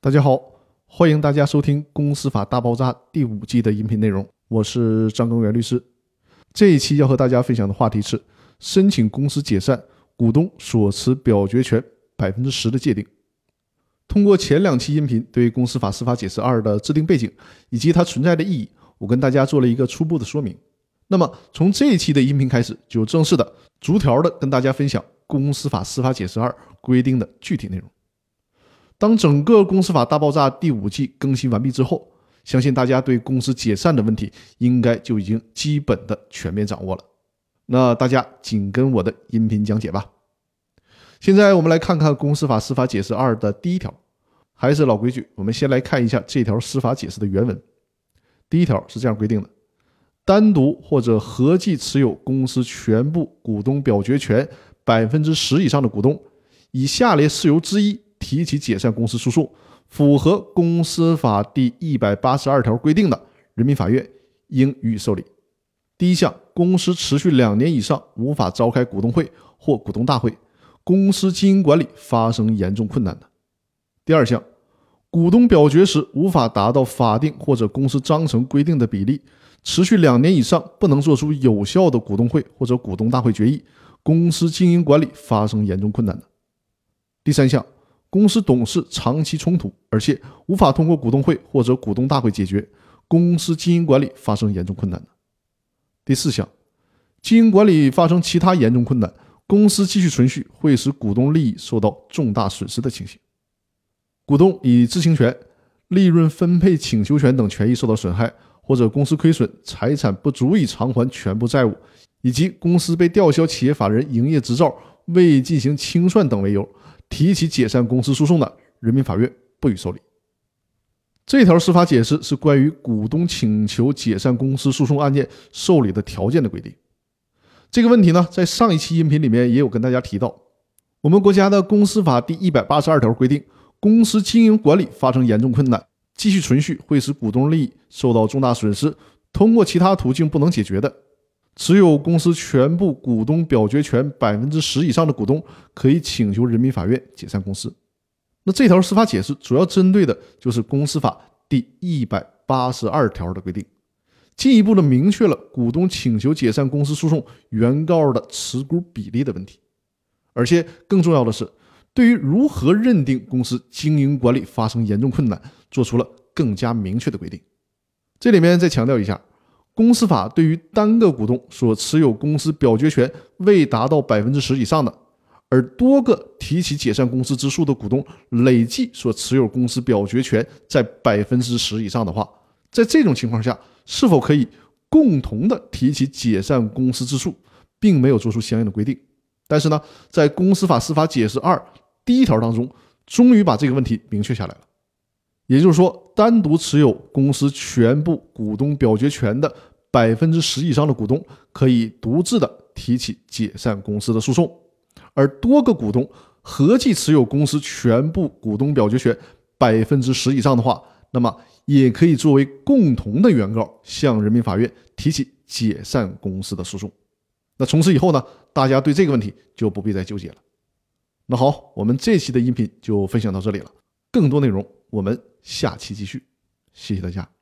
大家好，欢迎大家收听《公司法大爆炸》第五季的音频内容，我是张根源律师。这一期要和大家分享的话题是申请公司解散股东所持表决权百分之十的界定。通过前两期音频对《公司法司法解释二》的制定背景以及它存在的意义，我跟大家做了一个初步的说明。那么从这一期的音频开始，就正式的逐条的跟大家分享《公司法司法解释二》规定的具体内容。当整个公司法大爆炸第五季更新完毕之后，相信大家对公司解散的问题应该就已经基本的全面掌握了。那大家紧跟我的音频讲解吧。现在我们来看看公司法司法解释二的第一条，还是老规矩，我们先来看一下这条司法解释的原文。第一条是这样规定的：单独或者合计持有公司全部股东表决权百分之十以上的股东，以下列事由之一。提起解散公司诉讼，符合公司法第一百八十二条规定的，人民法院应予以受理。第一项，公司持续两年以上无法召开股东会或股东大会，公司经营管理发生严重困难的；第二项，股东表决时无法达到法定或者公司章程规定的比例，持续两年以上不能做出有效的股东会或者股东大会决议，公司经营管理发生严重困难的；第三项。公司董事长期冲突，而且无法通过股东会或者股东大会解决，公司经营管理发生严重困难的。第四项，经营管理发生其他严重困难，公司继续存续会使股东利益受到重大损失的情形。股东以知情权、利润分配请求权等权益受到损害，或者公司亏损、财产不足以偿还全部债务，以及公司被吊销企业法人营业执照未进行清算等为由。提起解散公司诉讼的，人民法院不予受理。这条司法解释是关于股东请求解散公司诉讼案件受理的条件的规定。这个问题呢，在上一期音频里面也有跟大家提到。我们国家的公司法第一百八十二条规定，公司经营管理发生严重困难，继续存续会使股东利益受到重大损失，通过其他途径不能解决的。持有公司全部股东表决权百分之十以上的股东，可以请求人民法院解散公司。那这条司法解释主要针对的就是公司法第一百八十二条的规定，进一步的明确了股东请求解散公司诉讼原告的持股比例的问题，而且更重要的是，对于如何认定公司经营管理发生严重困难，做出了更加明确的规定。这里面再强调一下。公司法对于单个股东所持有公司表决权未达到百分之十以上的，而多个提起解散公司之诉的股东累计所持有公司表决权在百分之十以上的话，在这种情况下，是否可以共同的提起解散公司之诉，并没有做出相应的规定。但是呢，在公司法司法解释二第一条当中，终于把这个问题明确下来了。也就是说，单独持有公司全部股东表决权的百分之十以上的股东，可以独自的提起解散公司的诉讼；而多个股东合计持有公司全部股东表决权百分之十以上的话，那么也可以作为共同的原告向人民法院提起解散公司的诉讼。那从此以后呢，大家对这个问题就不必再纠结了。那好，我们这期的音频就分享到这里了，更多内容我们。下期继续，谢谢大家。